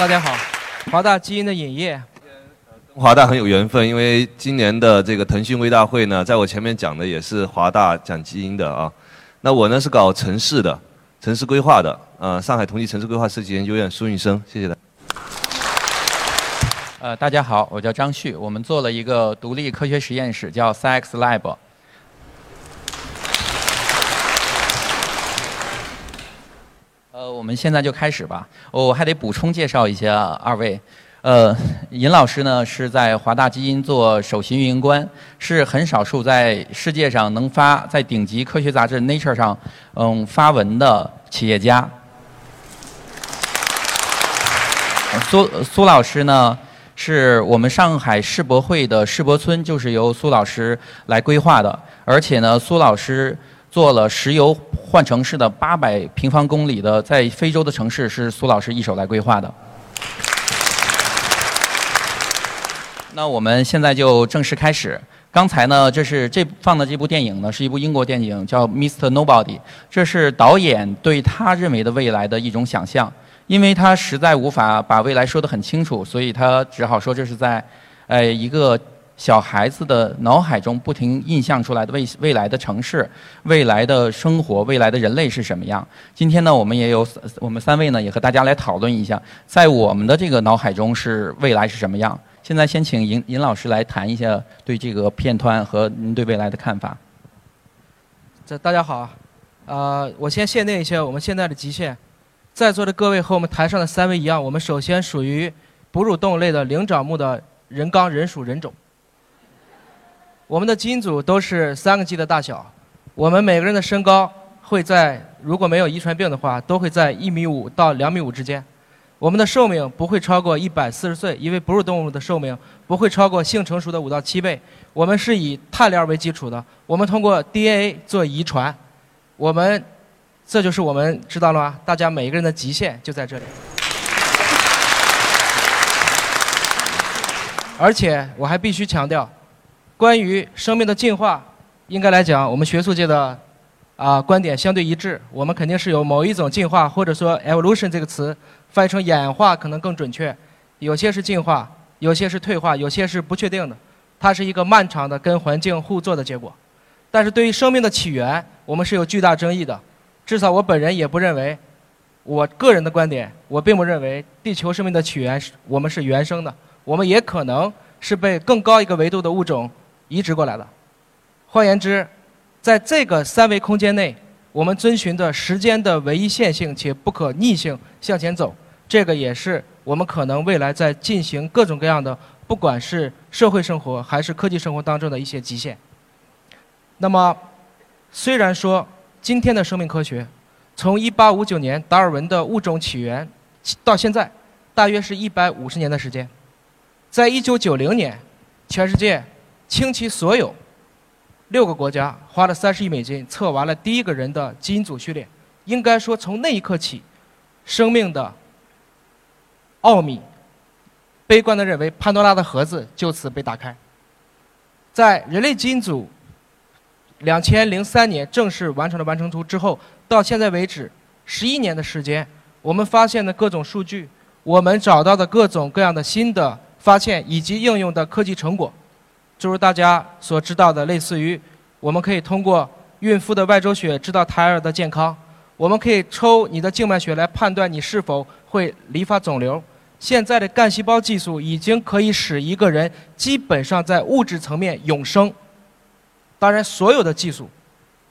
大家好，华大基因的影业。跟华大很有缘分，因为今年的这个腾讯微大会呢，在我前面讲的也是华大讲基因的啊。那我呢是搞城市的，城市规划的，呃，上海同济城市规划设计研究院苏运生，谢谢大家。呃，大家好，我叫张旭，我们做了一个独立科学实验室，叫 SciX Lab。呃，我们现在就开始吧。我还得补充介绍一下二位。呃，尹老师呢是在华大基因做首席运营官，是很少数在世界上能发在顶级科学杂志 Nature 上嗯发文的企业家。苏苏老师呢？是我们上海世博会的世博村，就是由苏老师来规划的。而且呢，苏老师做了石油换城市的八百平方公里的在非洲的城市，是苏老师一手来规划的。那我们现在就正式开始。刚才呢，这是这放的这部电影呢，是一部英国电影，叫《Mr. Nobody》。这是导演对他认为的未来的一种想象。因为他实在无法把未来说得很清楚，所以他只好说这是在，呃，一个小孩子的脑海中不停印象出来的未未来的城市、未来的生活、未来的人类是什么样。今天呢，我们也有我们三位呢，也和大家来讨论一下，在我们的这个脑海中是未来是什么样。现在先请尹尹老师来谈一下对这个片段和您对未来的看法。这大家好，啊，我先限定一下我们现在的极限。在座的各位和我们台上的三位一样，我们首先属于哺乳动物类的灵长目的人纲人属人种。我们的基因组都是三个 G 的大小，我们每个人的身高会在如果没有遗传病的话，都会在一米五到两米五之间。我们的寿命不会超过一百四十岁，因为哺乳动物的寿命不会超过性成熟的五到七倍。我们是以碳链为基础的，我们通过 DNA 做遗传，我们。这就是我们知道了吗？大家每一个人的极限就在这里。而且我还必须强调，关于生命的进化，应该来讲，我们学术界的啊观点相对一致。我们肯定是有某一种进化，或者说 evolution 这个词翻译成演化可能更准确。有些是进化，有些是退化，有些是不确定的。它是一个漫长的跟环境互作的结果。但是对于生命的起源，我们是有巨大争议的。至少我本人也不认为，我个人的观点，我并不认为地球生命的起源是我们是原生的，我们也可能是被更高一个维度的物种移植过来的。换言之，在这个三维空间内，我们遵循的时间的唯一线性且不可逆性向前走，这个也是我们可能未来在进行各种各样的，不管是社会生活还是科技生活当中的一些极限。那么，虽然说。今天的生命科学，从1859年达尔文的物种起源到现在，大约是一百五十年的时间。在一九九零年，全世界倾其所有，六个国家花了三十亿美金测完了第一个人的基因组序列。应该说，从那一刻起，生命的奥秘，悲观的认为潘多拉的盒子就此被打开。在人类基因组。两千零三年正式完成了完成图之后，到现在为止，十一年的时间，我们发现的各种数据，我们找到的各种各样的新的发现以及应用的科技成果，就如大家所知道的，类似于我们可以通过孕妇的外周血知道胎儿的健康，我们可以抽你的静脉血来判断你是否会离发肿瘤。现在的干细胞技术已经可以使一个人基本上在物质层面永生。当然，所有的技术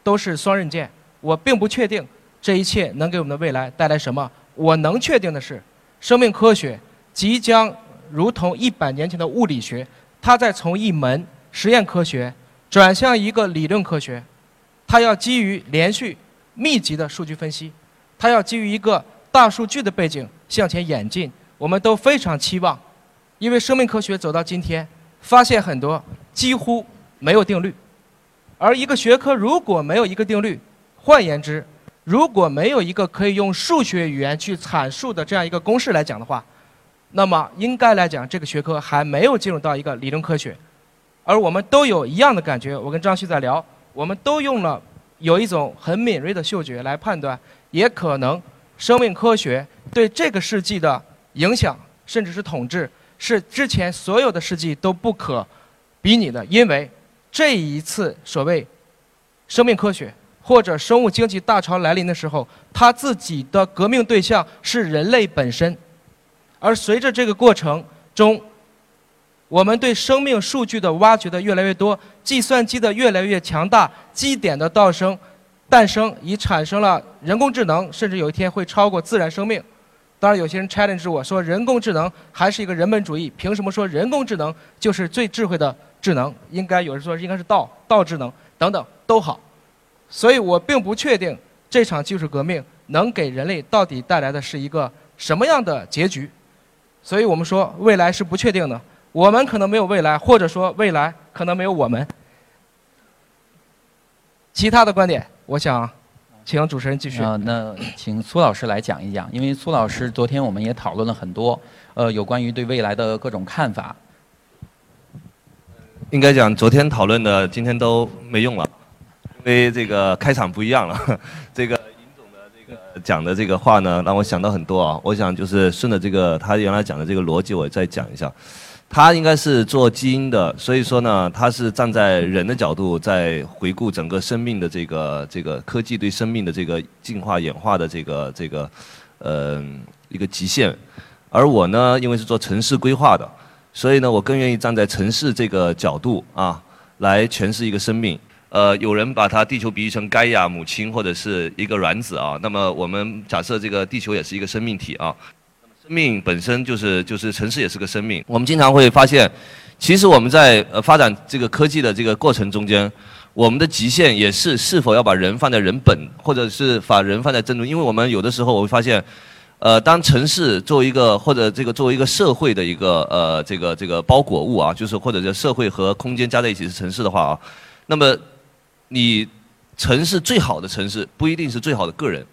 都是双刃剑。我并不确定这一切能给我们的未来带来什么。我能确定的是，生命科学即将如同一百年前的物理学，它在从一门实验科学转向一个理论科学。它要基于连续、密集的数据分析，它要基于一个大数据的背景向前演进。我们都非常期望，因为生命科学走到今天，发现很多几乎没有定律。而一个学科如果没有一个定律，换言之，如果没有一个可以用数学语言去阐述的这样一个公式来讲的话，那么应该来讲，这个学科还没有进入到一个理论科学。而我们都有一样的感觉，我跟张旭在聊，我们都用了有一种很敏锐的嗅觉来判断，也可能生命科学对这个世纪的影响，甚至是统治，是之前所有的世纪都不可比拟的。因为这一次所谓生命科学或者生物经济大潮来临的时候，它自己的革命对象是人类本身，而随着这个过程中，我们对生命数据的挖掘的越来越多，计算机的越来越强大，基点的诞生，诞生已产生了人工智能，甚至有一天会超过自然生命。当然，有些人 challenge 我说，人工智能还是一个人本主义，凭什么说人工智能就是最智慧的智能？应该有人说应该是道道智能等等都好。所以我并不确定这场技术革命能给人类到底带来的是一个什么样的结局。所以我们说未来是不确定的，我们可能没有未来，或者说未来可能没有我们。其他的观点，我想请主持人继续。啊，那请苏老师来讲一讲，因为苏老师昨天我们也讨论了很多，呃，有关于对未来的各种看法。应该讲，昨天讨论的今天都没用了，因为这个开场不一样了。这个讲的这个话呢，让我想到很多啊。我想就是顺着这个他原来讲的这个逻辑，我再讲一下。他应该是做基因的，所以说呢，他是站在人的角度在回顾整个生命的这个这个科技对生命的这个进化演化的这个这个呃一个极限。而我呢，因为是做城市规划的，所以呢，我更愿意站在城市这个角度啊来诠释一个生命。呃，有人把它地球比喻成盖亚母亲或者是一个卵子啊，那么我们假设这个地球也是一个生命体啊。生命本身就是就是城市也是个生命。我们经常会发现，其实我们在呃发展这个科技的这个过程中间，我们的极限也是是否要把人放在人本，或者是把人放在正中。因为我们有的时候我会发现，呃，当城市作为一个或者这个作为一个社会的一个呃这个这个包裹物啊，就是或者叫社会和空间加在一起是城市的话啊，那么你城市最好的城市不一定是最好的个人。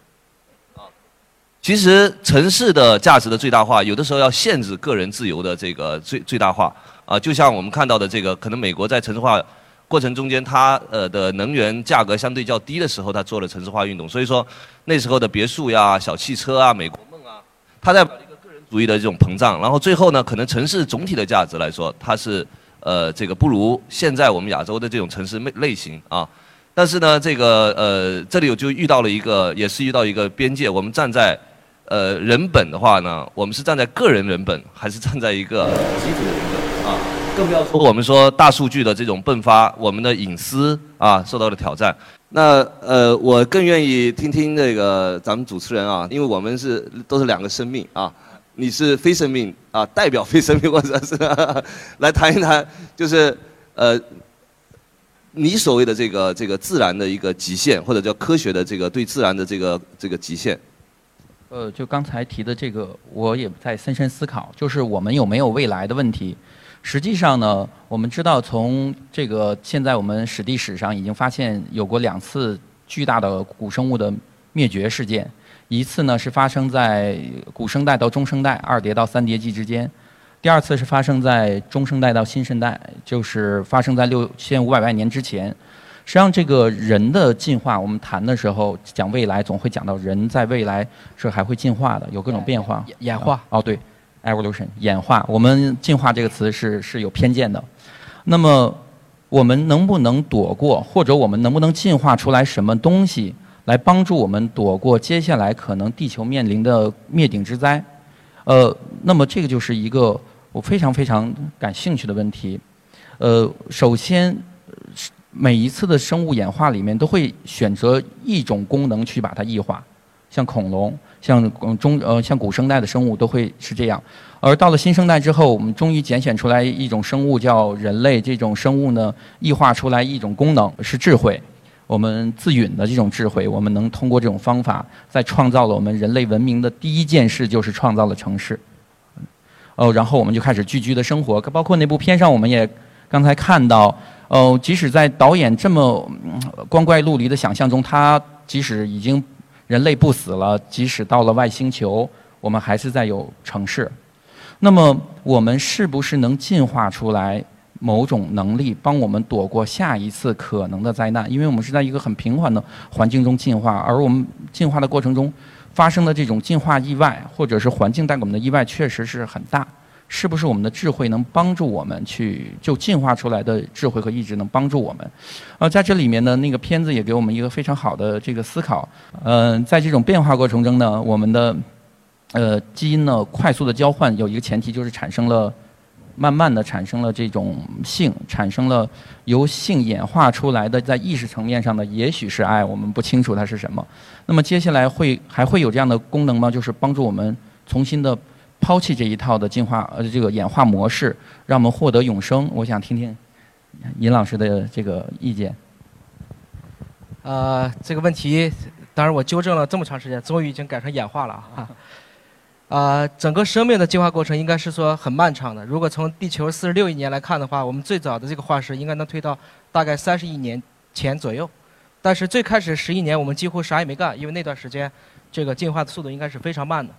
其实城市的价值的最大化，有的时候要限制个人自由的这个最最大化。啊，就像我们看到的这个，可能美国在城市化过程中间，它呃的能源价格相对较低的时候，它做了城市化运动，所以说那时候的别墅呀、小汽车啊、美国梦啊，它在把一个个人主义的这种膨胀，然后最后呢，可能城市总体的价值来说，它是呃这个不如现在我们亚洲的这种城市类类型。啊，但是呢，这个呃这里我就遇到了一个，也是遇到一个边界，我们站在。呃，人本的话呢，我们是站在个人人本，还是站在一个集体的人本啊？更不要说我们说大数据的这种迸发，我们的隐私啊受到了挑战。那呃，我更愿意听听那个咱们主持人啊，因为我们是都是两个生命啊，你是非生命啊，代表非生命或者是来谈一谈，就是呃，你所谓的这个这个自然的一个极限，或者叫科学的这个对自然的这个这个极限。呃，就刚才提的这个，我也在深深思考，就是我们有没有未来的问题。实际上呢，我们知道从这个现在我们史地史上已经发现有过两次巨大的古生物的灭绝事件，一次呢是发生在古生代到中生代二叠到三叠纪之间，第二次是发生在中生代到新生代，就是发生在六千五百万年之前。实际上，这个人的进化，我们谈的时候讲未来，总会讲到人在未来是还会进化的，有各种变化。演化。哦，对，evolution，演化。我们进化这个词是是有偏见的。那么，我们能不能躲过，或者我们能不能进化出来什么东西，来帮助我们躲过接下来可能地球面临的灭顶之灾？呃，那么这个就是一个我非常非常感兴趣的问题。呃，首先。每一次的生物演化里面，都会选择一种功能去把它异化，像恐龙，像中呃像古生代的生物都会是这样。而到了新生代之后，我们终于拣选出来一种生物叫人类，这种生物呢异化出来一种功能是智慧，我们自允的这种智慧，我们能通过这种方法，在创造了我们人类文明的第一件事，就是创造了城市。哦，然后我们就开始聚居的生活，包括那部片上我们也刚才看到。哦，即使在导演这么光怪陆离的想象中，他即使已经人类不死了，即使到了外星球，我们还是在有城市。那么，我们是不是能进化出来某种能力，帮我们躲过下一次可能的灾难。因为我们是在一个很平缓的环境中进化，而我们进化的过程中发生的这种进化意外，或者是环境带给我们的意外，确实是很大。是不是我们的智慧能帮助我们去就进化出来的智慧和意志能帮助我们？呃，在这里面呢，那个片子也给我们一个非常好的这个思考。嗯，在这种变化过程中呢，我们的呃基因呢快速的交换有一个前提就是产生了，慢慢的产生了这种性，产生了由性演化出来的在意识层面上的也许是爱，我们不清楚它是什么。那么接下来会还会有这样的功能吗？就是帮助我们重新的。抛弃这一套的进化呃这个演化模式，让我们获得永生。我想听听尹老师的这个意见。呃，这个问题，当然我纠正了这么长时间，终于已经改成演化了啊。啊，整个生命的进化过程应该是说很漫长的。如果从地球四十六亿年来看的话，我们最早的这个化石应该能推到大概三十亿年前左右。但是最开始十亿年我们几乎啥也没干，因为那段时间这个进化的速度应该是非常慢的。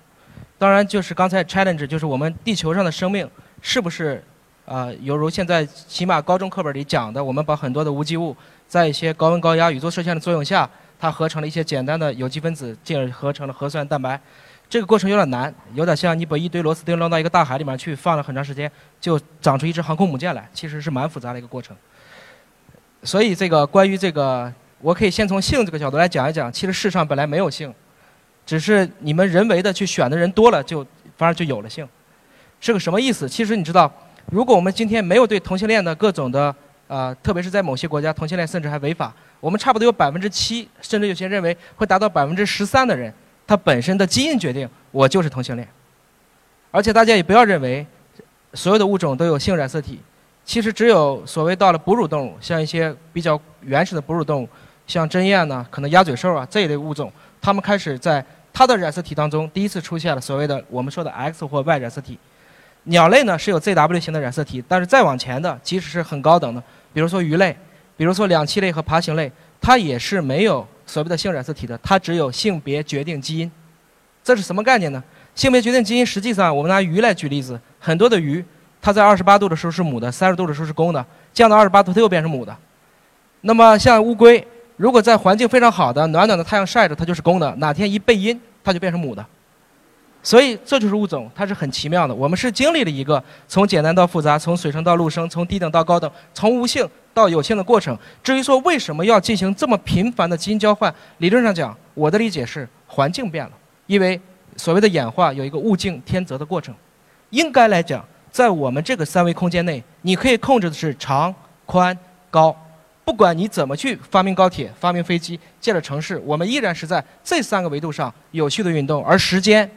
当然，就是刚才 challenge，就是我们地球上的生命是不是，啊，犹如现在起码高中课本里讲的，我们把很多的无机物在一些高温高压宇宙射线的作用下，它合成了一些简单的有机分子，进而合成了核酸蛋白。这个过程有点难，有点像你把一堆螺丝钉扔到一个大海里面去，放了很长时间，就长出一只航空母舰来，其实是蛮复杂的一个过程。所以，这个关于这个，我可以先从性这个角度来讲一讲，其实世上本来没有性。只是你们人为的去选的人多了，就反而就有了性，是个什么意思？其实你知道，如果我们今天没有对同性恋的各种的啊，特别是在某些国家，同性恋甚至还违法，我们差不多有百分之七，甚至有些认为会达到百分之十三的人，它本身的基因决定我就是同性恋。而且大家也不要认为所有的物种都有性染色体，其实只有所谓到了哺乳动物，像一些比较原始的哺乳动物，像针鼹呢，可能鸭嘴兽啊这一类物种，它们开始在它的染色体当中第一次出现了所谓的我们说的 X 或 Y 染色体，鸟类呢是有 ZW 型的染色体，但是再往前的，即使是很高等的，比如说鱼类，比如说两栖类和爬行类，它也是没有所谓的性染色体的，它只有性别决定基因。这是什么概念呢？性别决定基因实际上，我们拿鱼来举例子，很多的鱼，它在二十八度的时候是母的，三十度的时候是公的，降到二十八度它又变成母的。那么像乌龟。如果在环境非常好的、暖暖的太阳晒着，它就是公的；哪天一背阴，它就变成母的。所以这就是物种，它是很奇妙的。我们是经历了一个从简单到复杂、从水生到陆生、从低等到高等、从无性到有限的过程。至于说为什么要进行这么频繁的基因交换，理论上讲，我的理解是环境变了，因为所谓的演化有一个物竞天择的过程。应该来讲，在我们这个三维空间内，你可以控制的是长、宽、高。不管你怎么去发明高铁、发明飞机、建了城市，我们依然是在这三个维度上有序的运动。而时间，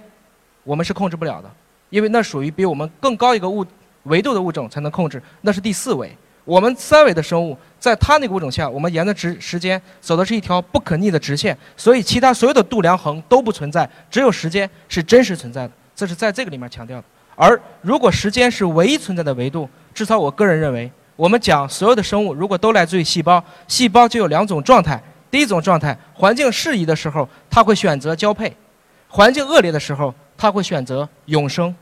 我们是控制不了的，因为那属于比我们更高一个物维度的物种才能控制，那是第四维。我们三维的生物，在它那个物种下，我们沿着直时间走的是一条不可逆的直线，所以其他所有的度量衡都不存在，只有时间是真实存在的。这是在这个里面强调的。而如果时间是唯一存在的维度，至少我个人认为。我们讲所有的生物，如果都来自于细胞，细胞就有两种状态。第一种状态，环境适宜的时候，它会选择交配；环境恶劣的时候，它会选择永生。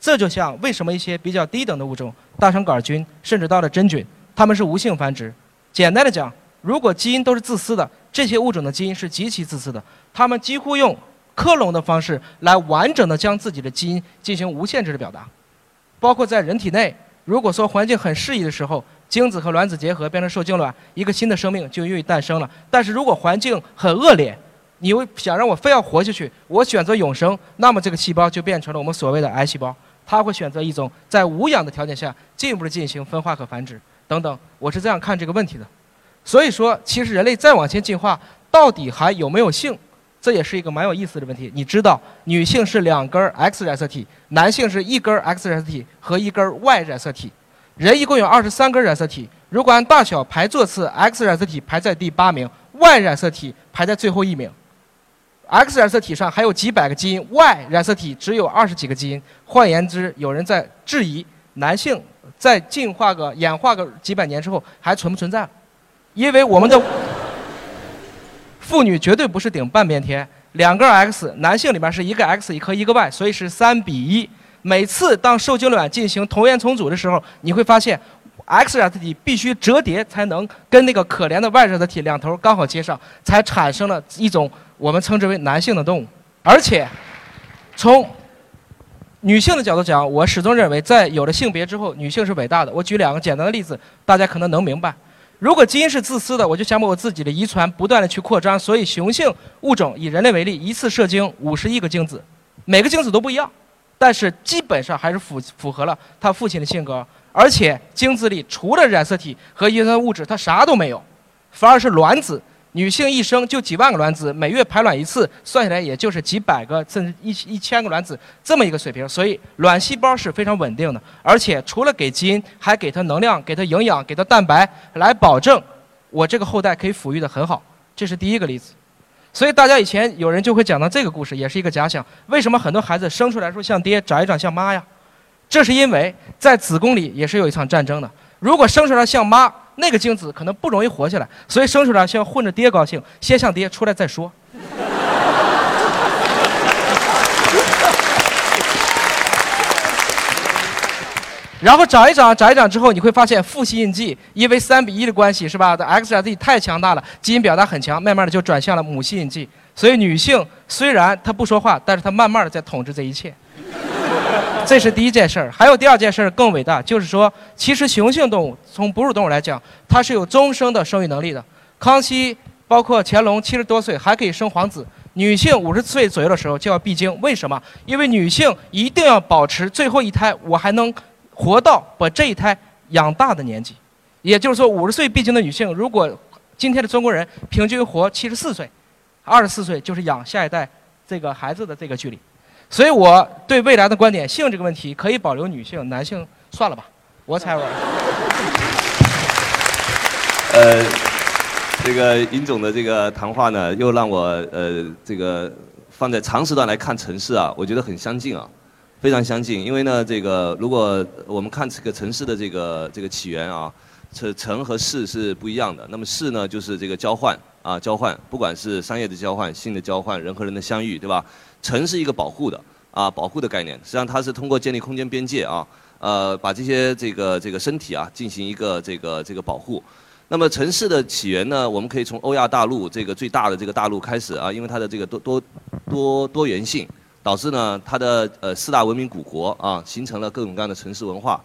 这就像为什么一些比较低等的物种，大肠杆菌，甚至到了真菌，它们是无性繁殖。简单的讲，如果基因都是自私的，这些物种的基因是极其自私的，它们几乎用克隆的方式来完整的将自己的基因进行无限制的表达，包括在人体内。如果说环境很适宜的时候，精子和卵子结合变成受精卵，一个新的生命就孕育诞生了。但是如果环境很恶劣，你又想让我非要活下去，我选择永生，那么这个细胞就变成了我们所谓的癌细胞，它会选择一种在无氧的条件下进一步的进行分化和繁殖等等。我是这样看这个问题的。所以说，其实人类再往前进化，到底还有没有性？这也是一个蛮有意思的问题。你知道，女性是两根 X 染色体，男性是一根 X 染色体和一根 Y 染色体。人一共有二十三根染色体，如果按大小排座次，X 染色体排在第八名，Y 染色体排在最后一名。X 染色体上还有几百个基因，Y 染色体只有二十几个基因。换言之，有人在质疑男性在进化个演化个几百年之后还存不存在？因为我们的。妇女绝对不是顶半边天，两个 X，男性里面是一个 X 和一个 Y，所以是三比一。每次当受精卵进行同源重组的时候，你会发现 X 染色体必须折叠才能跟那个可怜的 Y 染色体两头刚好接上，才产生了一种我们称之为男性的动物。而且，从女性的角度讲，我始终认为，在有了性别之后，女性是伟大的。我举两个简单的例子，大家可能能明白。如果基因是自私的，我就想把我自己的遗传不断的去扩张。所以雄性物种以人类为例，一次射精五十亿个精子，每个精子都不一样，但是基本上还是符符合了他父亲的性格。而且精子里除了染色体和遗传物质，它啥都没有，反而是卵子。女性一生就几万个卵子，每月排卵一次，算下来也就是几百个甚至一一千个卵子这么一个水平。所以卵细胞是非常稳定的，而且除了给基因，还给它能量、给它营养、给它蛋白，来保证我这个后代可以抚育的很好。这是第一个例子。所以大家以前有人就会讲到这个故事，也是一个假想。为什么很多孩子生出来时候像爹，长一长像妈呀？这是因为在子宫里也是有一场战争的。如果生出来像妈，那个精子可能不容易活下来，所以生出来先混着爹高兴，先像爹出来再说。然后长一长，长一长之后，你会发现父系印记，因为三比一的关系是吧？的 X 染色体太强大了，基因表达很强，慢慢的就转向了母系印记。所以女性虽然她不说话，但是她慢慢的在统治这一切。这是第一件事儿，还有第二件事儿更伟大，就是说，其实雄性动物从哺乳动物来讲，它是有终生的生育能力的。康熙包括乾隆七十多岁还可以生皇子，女性五十岁左右的时候就要闭经。为什么？因为女性一定要保持最后一胎，我还能活到把这一胎养大的年纪。也就是说，五十岁闭经的女性，如果今天的中国人平均活七十四岁，二十四岁就是养下一代这个孩子的这个距离。所以我对未来的观点，性这个问题可以保留女性，男性算了吧，我猜我。呃，这个尹总的这个谈话呢，又让我呃这个放在长时段来看城市啊，我觉得很相近啊，非常相近。因为呢，这个如果我们看这个城市的这个这个起源啊，城城和市是不一样的。那么市呢，就是这个交换啊，交换，不管是商业的交换、性的交换、人和人的相遇，对吧？城是一个保护的啊，保护的概念。实际上，它是通过建立空间边界啊，呃，把这些这个这个身体啊进行一个这个这个保护。那么城市的起源呢，我们可以从欧亚大陆这个最大的这个大陆开始啊，因为它的这个多多多多元性，导致呢它的呃四大文明古国啊，形成了各种各样的城市文化。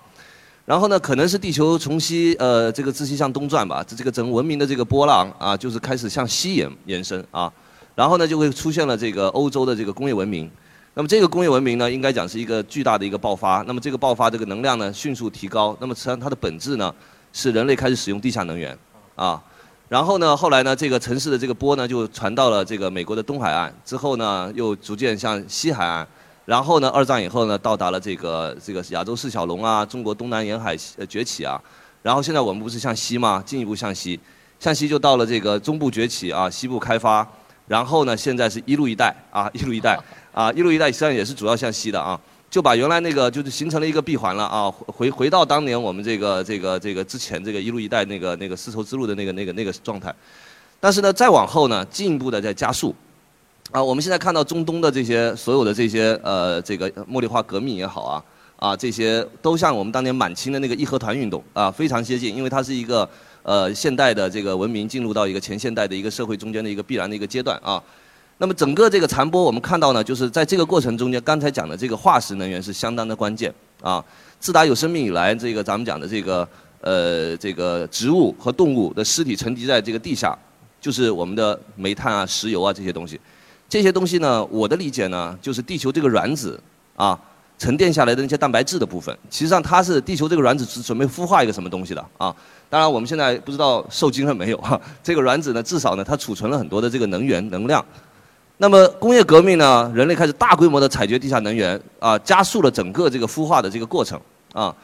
然后呢，可能是地球从西呃这个自西向东转吧，这这个整文明的这个波浪啊，就是开始向西延延伸啊。然后呢，就会出现了这个欧洲的这个工业文明。那么这个工业文明呢，应该讲是一个巨大的一个爆发。那么这个爆发，这个能量呢迅速提高。那么实际上它的本质呢，是人类开始使用地下能源啊。然后呢，后来呢，这个城市的这个波呢，就传到了这个美国的东海岸。之后呢，又逐渐向西海岸。然后呢，二战以后呢，到达了这个这个亚洲四小龙啊，中国东南沿海崛起啊。然后现在我们不是向西吗？进一步向西，向西就到了这个中部崛起啊，西部开发。然后呢，现在是一路一带啊，一路一带啊，一路一带实际上也是主要向西的啊，就把原来那个就是形成了一个闭环了啊，回回到当年我们这个这个这个之前这个一路一带那个那个丝绸之路的那个那个那个状态，但是呢，再往后呢，进一步的在加速啊，我们现在看到中东的这些所有的这些呃这个茉莉花革命也好啊啊这些都像我们当年满清的那个义和团运动啊非常接近，因为它是一个。呃，现代的这个文明进入到一个前现代的一个社会中间的一个必然的一个阶段啊。那么整个这个传播，我们看到呢，就是在这个过程中间，刚才讲的这个化石能源是相当的关键啊。自打有生命以来，这个咱们讲的这个呃这个植物和动物的尸体沉积在这个地下，就是我们的煤炭啊、石油啊这些东西。这些东西呢，我的理解呢，就是地球这个软子啊。沉淀下来的那些蛋白质的部分，实际上它是地球这个卵子是准备孵化一个什么东西的啊？当然我们现在不知道受精了没有哈。这个卵子呢，至少呢它储存了很多的这个能源能量。那么工业革命呢，人类开始大规模的采掘地下能源啊，加速了整个这个孵化的这个过程啊。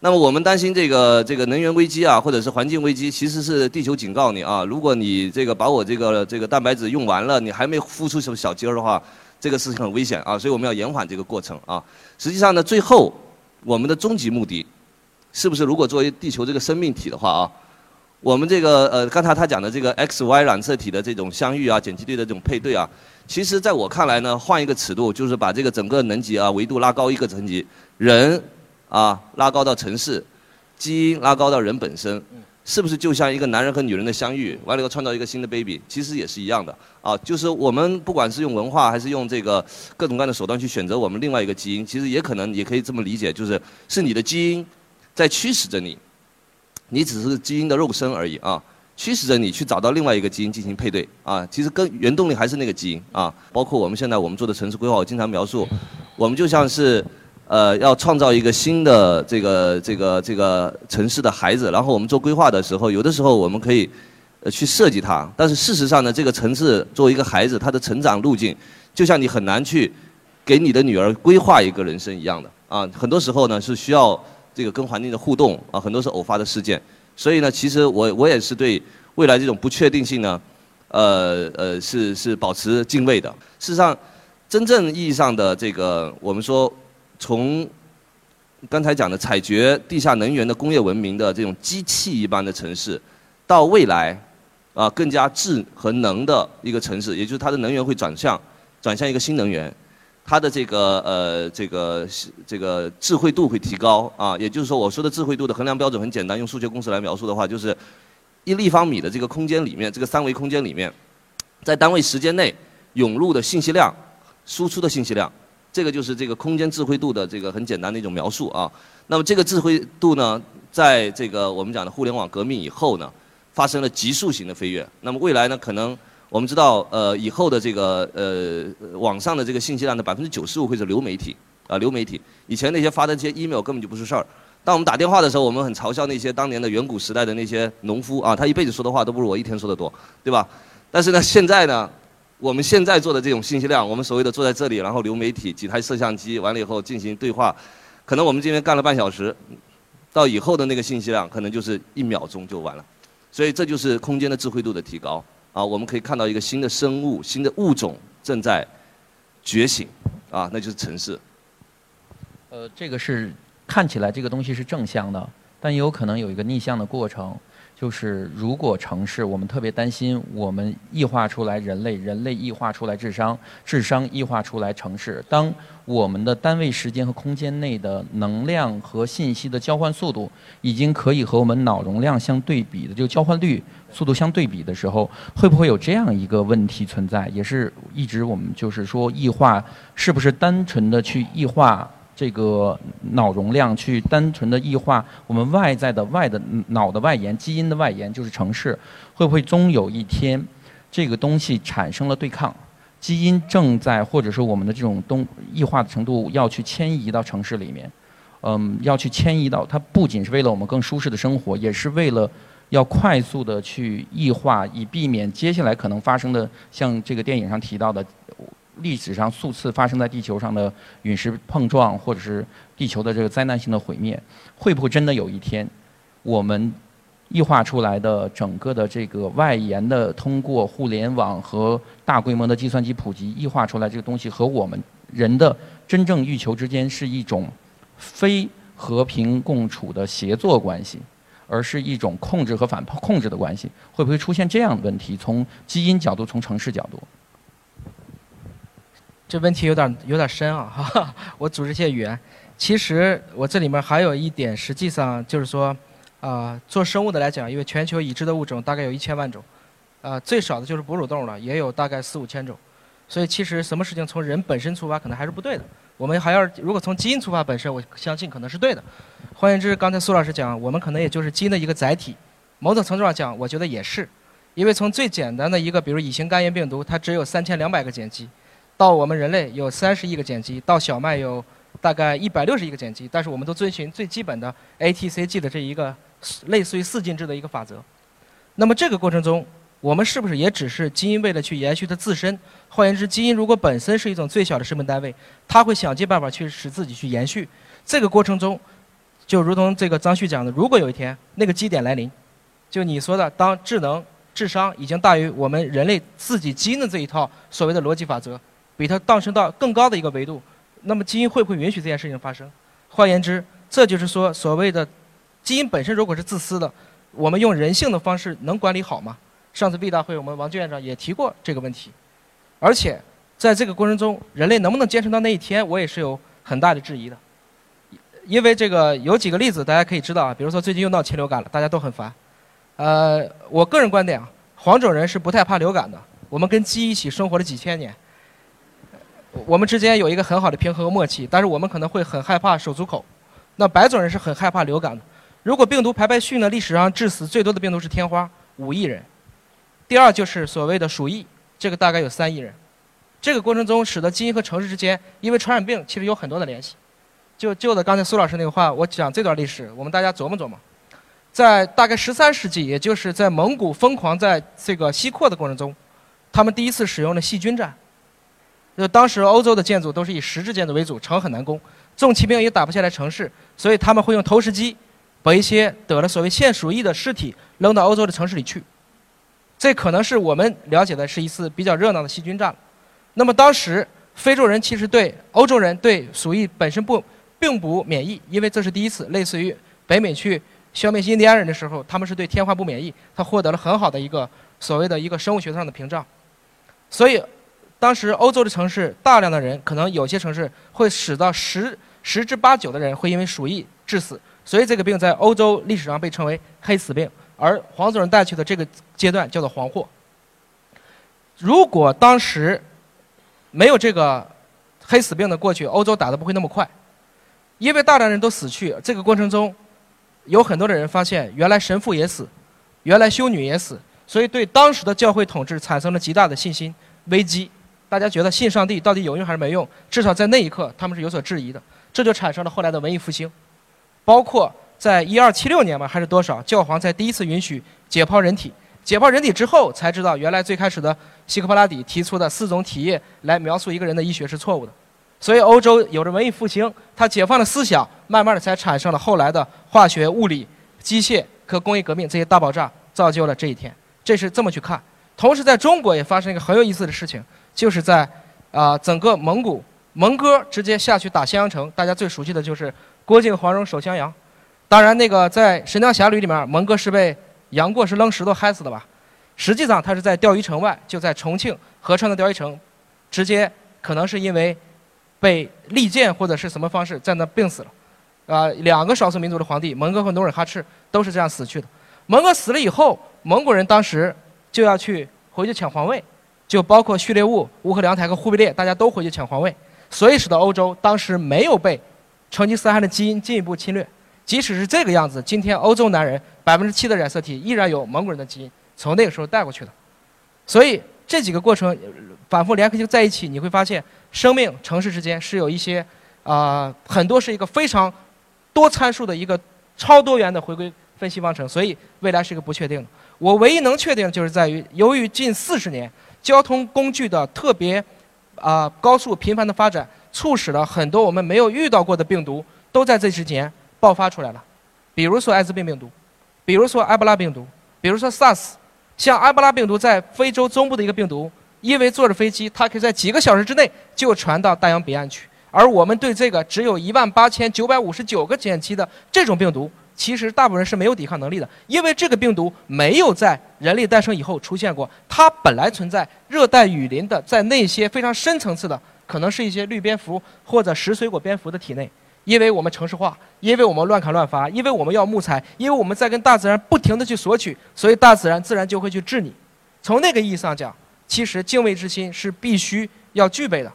那么我们担心这个这个能源危机啊，或者是环境危机，其实是地球警告你啊，如果你这个把我这个这个蛋白质用完了，你还没孵出什么小鸡儿的话。这个事情很危险啊，所以我们要延缓这个过程啊。实际上呢，最后我们的终极目的，是不是如果作为地球这个生命体的话啊，我们这个呃刚才他讲的这个 X Y 染色体的这种相遇啊，碱基对的这种配对啊，其实在我看来呢，换一个尺度，就是把这个整个能级啊维度拉高一个层级，人啊拉高到城市，基因拉高到人本身，是不是就像一个男人和女人的相遇，完了以后创造一个新的 baby，其实也是一样的啊。就是我们不管是用文化还是用这个各种各样的手段去选择我们另外一个基因，其实也可能也可以这么理解，就是是你的基因在驱使着你，你只是基因的肉身而已啊。驱使着你去找到另外一个基因进行配对啊，其实跟原动力还是那个基因啊。包括我们现在我们做的城市规划，我经常描述，我们就像是呃要创造一个新的这个这个这个城市的孩子，然后我们做规划的时候，有的时候我们可以呃去设计它，但是事实上呢，这个城市作为一个孩子，他的成长路径，就像你很难去给你的女儿规划一个人生一样的啊。很多时候呢是需要这个跟环境的互动啊，很多是偶发的事件。所以呢，其实我我也是对未来这种不确定性呢，呃呃是是保持敬畏的。事实上，真正意义上的这个我们说从刚才讲的采掘地下能源的工业文明的这种机器一般的城市，到未来啊更加智和能的一个城市，也就是它的能源会转向转向一个新能源。它的这个呃这个这个智慧度会提高啊，也就是说我说的智慧度的衡量标准很简单，用数学公式来描述的话，就是一立方米的这个空间里面，这个三维空间里面，在单位时间内涌入的信息量、输出的信息量，这个就是这个空间智慧度的这个很简单的一种描述啊。那么这个智慧度呢，在这个我们讲的互联网革命以后呢，发生了急速型的飞跃。那么未来呢，可能。我们知道，呃，以后的这个呃网上的这个信息量的百分之九十五会是流媒体，啊，流媒体。以前那些发的这些 email 根本就不是事儿。当我们打电话的时候，我们很嘲笑那些当年的远古时代的那些农夫啊，他一辈子说的话都不如我一天说的多，对吧？但是呢，现在呢，我们现在做的这种信息量，我们所谓的坐在这里，然后流媒体几台摄像机完了以后进行对话，可能我们今天干了半小时，到以后的那个信息量可能就是一秒钟就完了。所以这就是空间的智慧度的提高。啊，我们可以看到一个新的生物、新的物种正在觉醒，啊，那就是城市。呃，这个是看起来这个东西是正向的，但也有可能有一个逆向的过程。就是如果城市，我们特别担心我们异化出来人类，人类异化出来智商，智商异化出来城市。当我们的单位时间和空间内的能量和信息的交换速度已经可以和我们脑容量相对比的，就交换率速度相对比的时候，会不会有这样一个问题存在？也是一直我们就是说异化是不是单纯的去异化？这个脑容量去单纯的异化我们外在的外的脑的外延基因的外延就是城市，会不会终有一天这个东西产生了对抗？基因正在或者说我们的这种东异化的程度要去迁移到城市里面，嗯，要去迁移到它不仅是为了我们更舒适的生活，也是为了要快速的去异化，以避免接下来可能发生的像这个电影上提到的。历史上数次发生在地球上的陨石碰撞，或者是地球的这个灾难性的毁灭，会不会真的有一天，我们异化出来的整个的这个外延的通过互联网和大规模的计算机普及异化出来这个东西，和我们人的真正欲求之间是一种非和平共处的协作关系，而是一种控制和反控制的关系？会不会出现这样的问题？从基因角度，从城市角度？这问题有点有点深啊！哈，我组织一些语言。其实我这里面还有一点，实际上就是说，啊，做生物的来讲，因为全球已知的物种大概有一千万种，啊，最少的就是哺乳动物了，也有大概四五千种。所以其实什么事情从人本身出发，可能还是不对的。我们还要如果从基因出发本身，我相信可能是对的。换言之，刚才苏老师讲，我们可能也就是基因的一个载体。某种程度上讲，我觉得也是，因为从最简单的一个，比如乙型肝炎病毒，它只有三千两百个碱基。到我们人类有三十亿个碱基，到小麦有大概一百六十亿个碱基，但是我们都遵循最基本的 ATCG 的这一个类似于四进制的一个法则。那么这个过程中，我们是不是也只是基因为了去延续它自身？换言之，基因如果本身是一种最小的生命单位，它会想尽办法去使自己去延续。这个过程中，就如同这个张旭讲的，如果有一天那个基点来临，就你说的，当智能、智商已经大于我们人类自己基因的这一套所谓的逻辑法则。比它上升到更高的一个维度，那么基因会不会允许这件事情发生？换言之，这就是说，所谓的基因本身如果是自私的，我们用人性的方式能管理好吗？上次 B 大会我们王军院长也提过这个问题，而且在这个过程中，人类能不能坚持到那一天，我也是有很大的质疑的。因为这个有几个例子大家可以知道啊，比如说最近又闹禽流感了，大家都很烦。呃，我个人观点啊，黄种人是不太怕流感的。我们跟鸡一起生活了几千年，我们之间有一个很好的平衡和默契，但是我们可能会很害怕手足口。那白种人是很害怕流感的。如果病毒排排序呢，历史上致死最多的病毒是天花，五亿人。第二就是所谓的鼠疫，这个大概有三亿人。这个过程中，使得基因和城市之间，因为传染病其实有很多的联系。就就的刚才苏老师那个话，我讲这段历史，我们大家琢磨琢磨。在大概十三世纪，也就是在蒙古疯狂在这个西扩的过程中，他们第一次使用了细菌战。就当时欧洲的建筑都是以石质建筑为主，城很难攻，重骑兵也打不下来城市，所以他们会用投石机把一些得了所谓现鼠疫的尸体扔到欧洲的城市里去。这可能是我们了解的是一次比较热闹的细菌战。那么当时非洲人其实对欧洲人对鼠疫本身不并不免疫，因为这是第一次，类似于北美去。消灭印第安人的时候，他们是对天花不免疫，他获得了很好的一个所谓的一个生物学上的屏障。所以，当时欧洲的城市大量的人，可能有些城市会使到十十之八九的人会因为鼠疫致死。所以这个病在欧洲历史上被称为黑死病，而黄种人带去的这个阶段叫做黄祸。如果当时没有这个黑死病的过去，欧洲打的不会那么快，因为大量人都死去，这个过程中。有很多的人发现，原来神父也死，原来修女也死，所以对当时的教会统治产生了极大的信心危机。大家觉得信上帝到底有用还是没用？至少在那一刻，他们是有所质疑的。这就产生了后来的文艺复兴，包括在一二七六年吧，还是多少，教皇才第一次允许解剖人体。解剖人体之后，才知道原来最开始的希克帕拉底提出的四种体液来描述一个人的医学是错误的。所以，欧洲有着文艺复兴，它解放了思想，慢慢的才产生了后来的化学、物理、机械和工业革命这些大爆炸，造就了这一天。这是这么去看。同时，在中国也发生一个很有意思的事情，就是在啊整个蒙古，蒙哥直接下去打襄阳城，大家最熟悉的就是郭靖、黄蓉守襄阳。当然，那个在《神雕侠侣》里面，蒙哥是被杨过是扔石头害死的吧？实际上，他是在钓鱼城外，就在重庆合川的钓鱼城，直接可能是因为。被利剑或者是什么方式在那病死了，啊，两个少数民族的皇帝蒙哥和努尔哈赤都是这样死去的。蒙哥死了以后，蒙古人当时就要去回去抢皇位，就包括序列物、乌合良台和忽必烈，大家都回去抢皇位，所以使得欧洲当时没有被成吉思汗的基因进一步侵略。即使是这个样子，今天欧洲男人百分之七的染色体依然有蒙古人的基因，从那个时候带过去的。所以这几个过程反复联合就在一起，你会发现。生命、城市之间是有一些，啊，很多是一个非常多参数的一个超多元的回归分析方程，所以未来是一个不确定的。我唯一能确定的就是在于，由于近四十年交通工具的特别啊高速频繁的发展，促使了很多我们没有遇到过的病毒都在这之间爆发出来了。比如说艾滋病病毒，比如说埃博拉病毒，比如说 SARS，像埃博拉病毒在非洲中部的一个病毒。因为坐着飞机，它可以在几个小时之内就传到大洋彼岸去，而我们对这个只有一万八千九百五十九个碱基的这种病毒，其实大部分人是没有抵抗能力的，因为这个病毒没有在人类诞生以后出现过，它本来存在热带雨林的，在那些非常深层次的，可能是一些绿蝙蝠或者食水果蝙蝠的体内，因为我们城市化，因为我们乱砍乱伐，因为我们要木材，因为我们在跟大自然不停的去索取，所以大自然自然就会去治你。从那个意义上讲。其实敬畏之心是必须要具备的。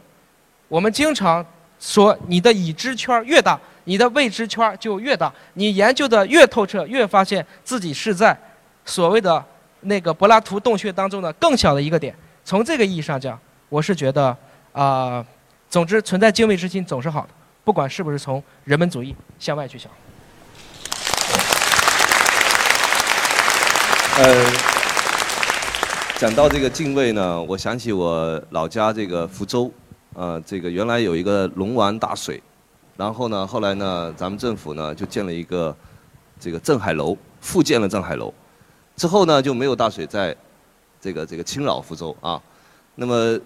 我们经常说，你的已知圈越大，你的未知圈就越大。你研究的越透彻，越发现自己是在所谓的那个柏拉图洞穴当中的更小的一个点。从这个意义上讲，我是觉得啊，总之存在敬畏之心总是好的，不管是不是从人本主义向外去想。呃。讲到这个敬畏呢，我想起我老家这个福州，呃，这个原来有一个龙王大水，然后呢，后来呢，咱们政府呢就建了一个这个镇海楼，复建了镇海楼，之后呢就没有大水在这个这个侵扰福州啊。那么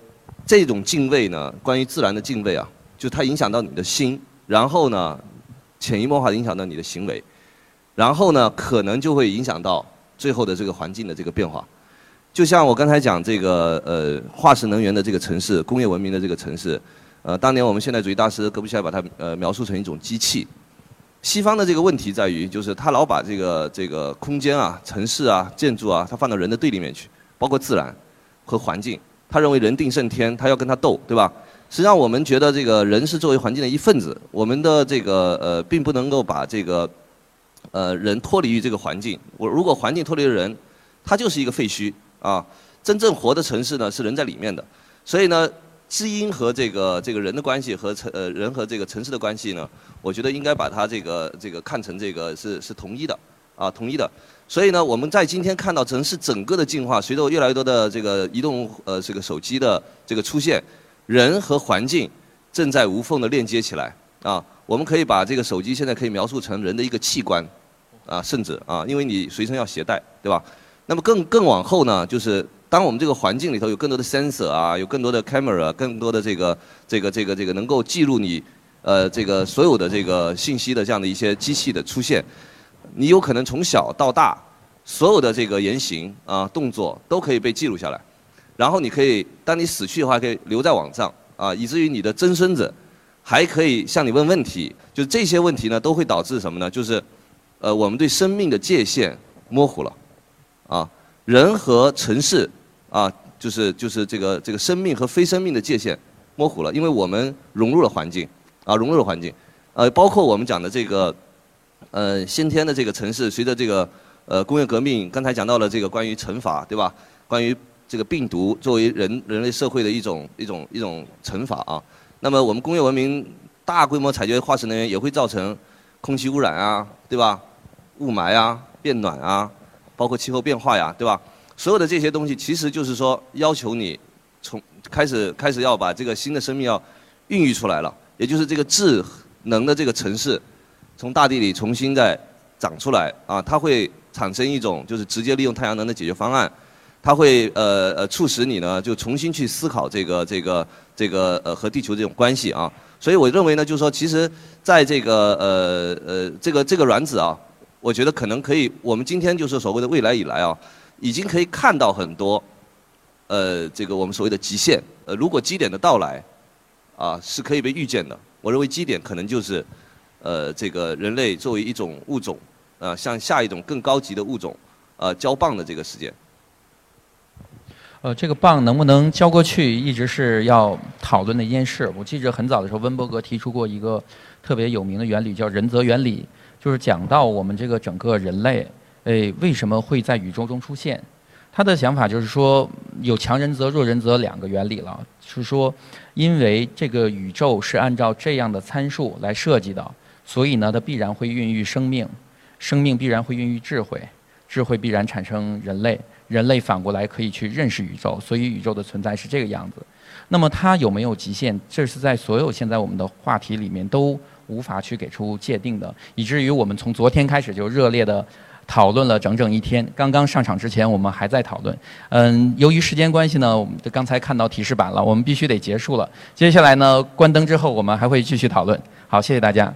这种敬畏呢，关于自然的敬畏啊，就它影响到你的心，然后呢，潜移默化影响到你的行为，然后呢，可能就会影响到最后的这个环境的这个变化。就像我刚才讲这个呃化石能源的这个城市，工业文明的这个城市，呃，当年我们现代主义大师格布西埃把它呃描述成一种机器，西方的这个问题在于，就是他老把这个这个空间啊、城市啊、建筑啊，他放到人的对立面去，包括自然和环境。他认为人定胜天，他要跟他斗，对吧？实际上，我们觉得这个人是作为环境的一份子，我们的这个呃，并不能够把这个呃人脱离于这个环境。我如果环境脱离了人，它就是一个废墟啊。真正活的城市呢，是人在里面的。所以呢，知音和这个这个人的关系和城呃人和这个城市的关系呢，我觉得应该把它这个这个看成这个是是统一的啊，统一的。所以呢，我们在今天看到城市整个的进化，随着越来越多的这个移动呃这个手机的这个出现，人和环境正在无缝的链接起来啊。我们可以把这个手机现在可以描述成人的一个器官啊，甚至啊，因为你随身要携带，对吧？那么更更往后呢，就是当我们这个环境里头有更多的 sensor 啊，有更多的 camera，更多的这个这个这个这个能够记录你呃这个所有的这个信息的这样的一些机器的出现。你有可能从小到大，所有的这个言行啊、动作都可以被记录下来，然后你可以，当你死去的话，可以留在网上啊，以至于你的曾孙子还可以向你问问题。就这些问题呢，都会导致什么呢？就是，呃，我们对生命的界限模糊了，啊，人和城市啊，就是就是这个这个生命和非生命的界限模糊了，因为我们融入了环境，啊，融入了环境，呃，包括我们讲的这个。呃，先天的这个城市，随着这个呃工业革命，刚才讲到了这个关于惩罚，对吧？关于这个病毒作为人人类社会的一种一种一种惩罚啊。那么我们工业文明大规模采掘化石能源也会造成空气污染啊，对吧？雾霾啊，变暖啊，包括气候变化呀，对吧？所有的这些东西，其实就是说要求你从开始开始要把这个新的生命要孕育出来了，也就是这个智能的这个城市。从大地里重新再长出来啊，它会产生一种就是直接利用太阳能的解决方案，它会呃呃促使你呢就重新去思考这个这个这个呃和地球这种关系啊，所以我认为呢就是说其实在这个呃呃这个这个卵子啊，我觉得可能可以我们今天就是所谓的未来以来啊，已经可以看到很多呃这个我们所谓的极限，呃如果基点的到来啊是可以被预见的，我认为基点可能就是。呃，这个人类作为一种物种，呃，向下一种更高级的物种，呃，交棒的这个时间。呃，这个棒能不能交过去，一直是要讨论的一件事。我记着很早的时候，温伯格提出过一个特别有名的原理，叫仁则原理，就是讲到我们这个整个人类，哎，为什么会在宇宙中出现？他的想法就是说，有强人则、弱人则两个原理了，是说，因为这个宇宙是按照这样的参数来设计的。所以呢，它必然会孕育生命，生命必然会孕育智慧，智慧必然产生人类，人类反过来可以去认识宇宙，所以宇宙的存在是这个样子。那么它有没有极限？这是在所有现在我们的话题里面都无法去给出界定的，以至于我们从昨天开始就热烈的讨论了整整一天。刚刚上场之前，我们还在讨论。嗯，由于时间关系呢，我们刚才看到提示板了，我们必须得结束了。接下来呢，关灯之后我们还会继续讨论。好，谢谢大家。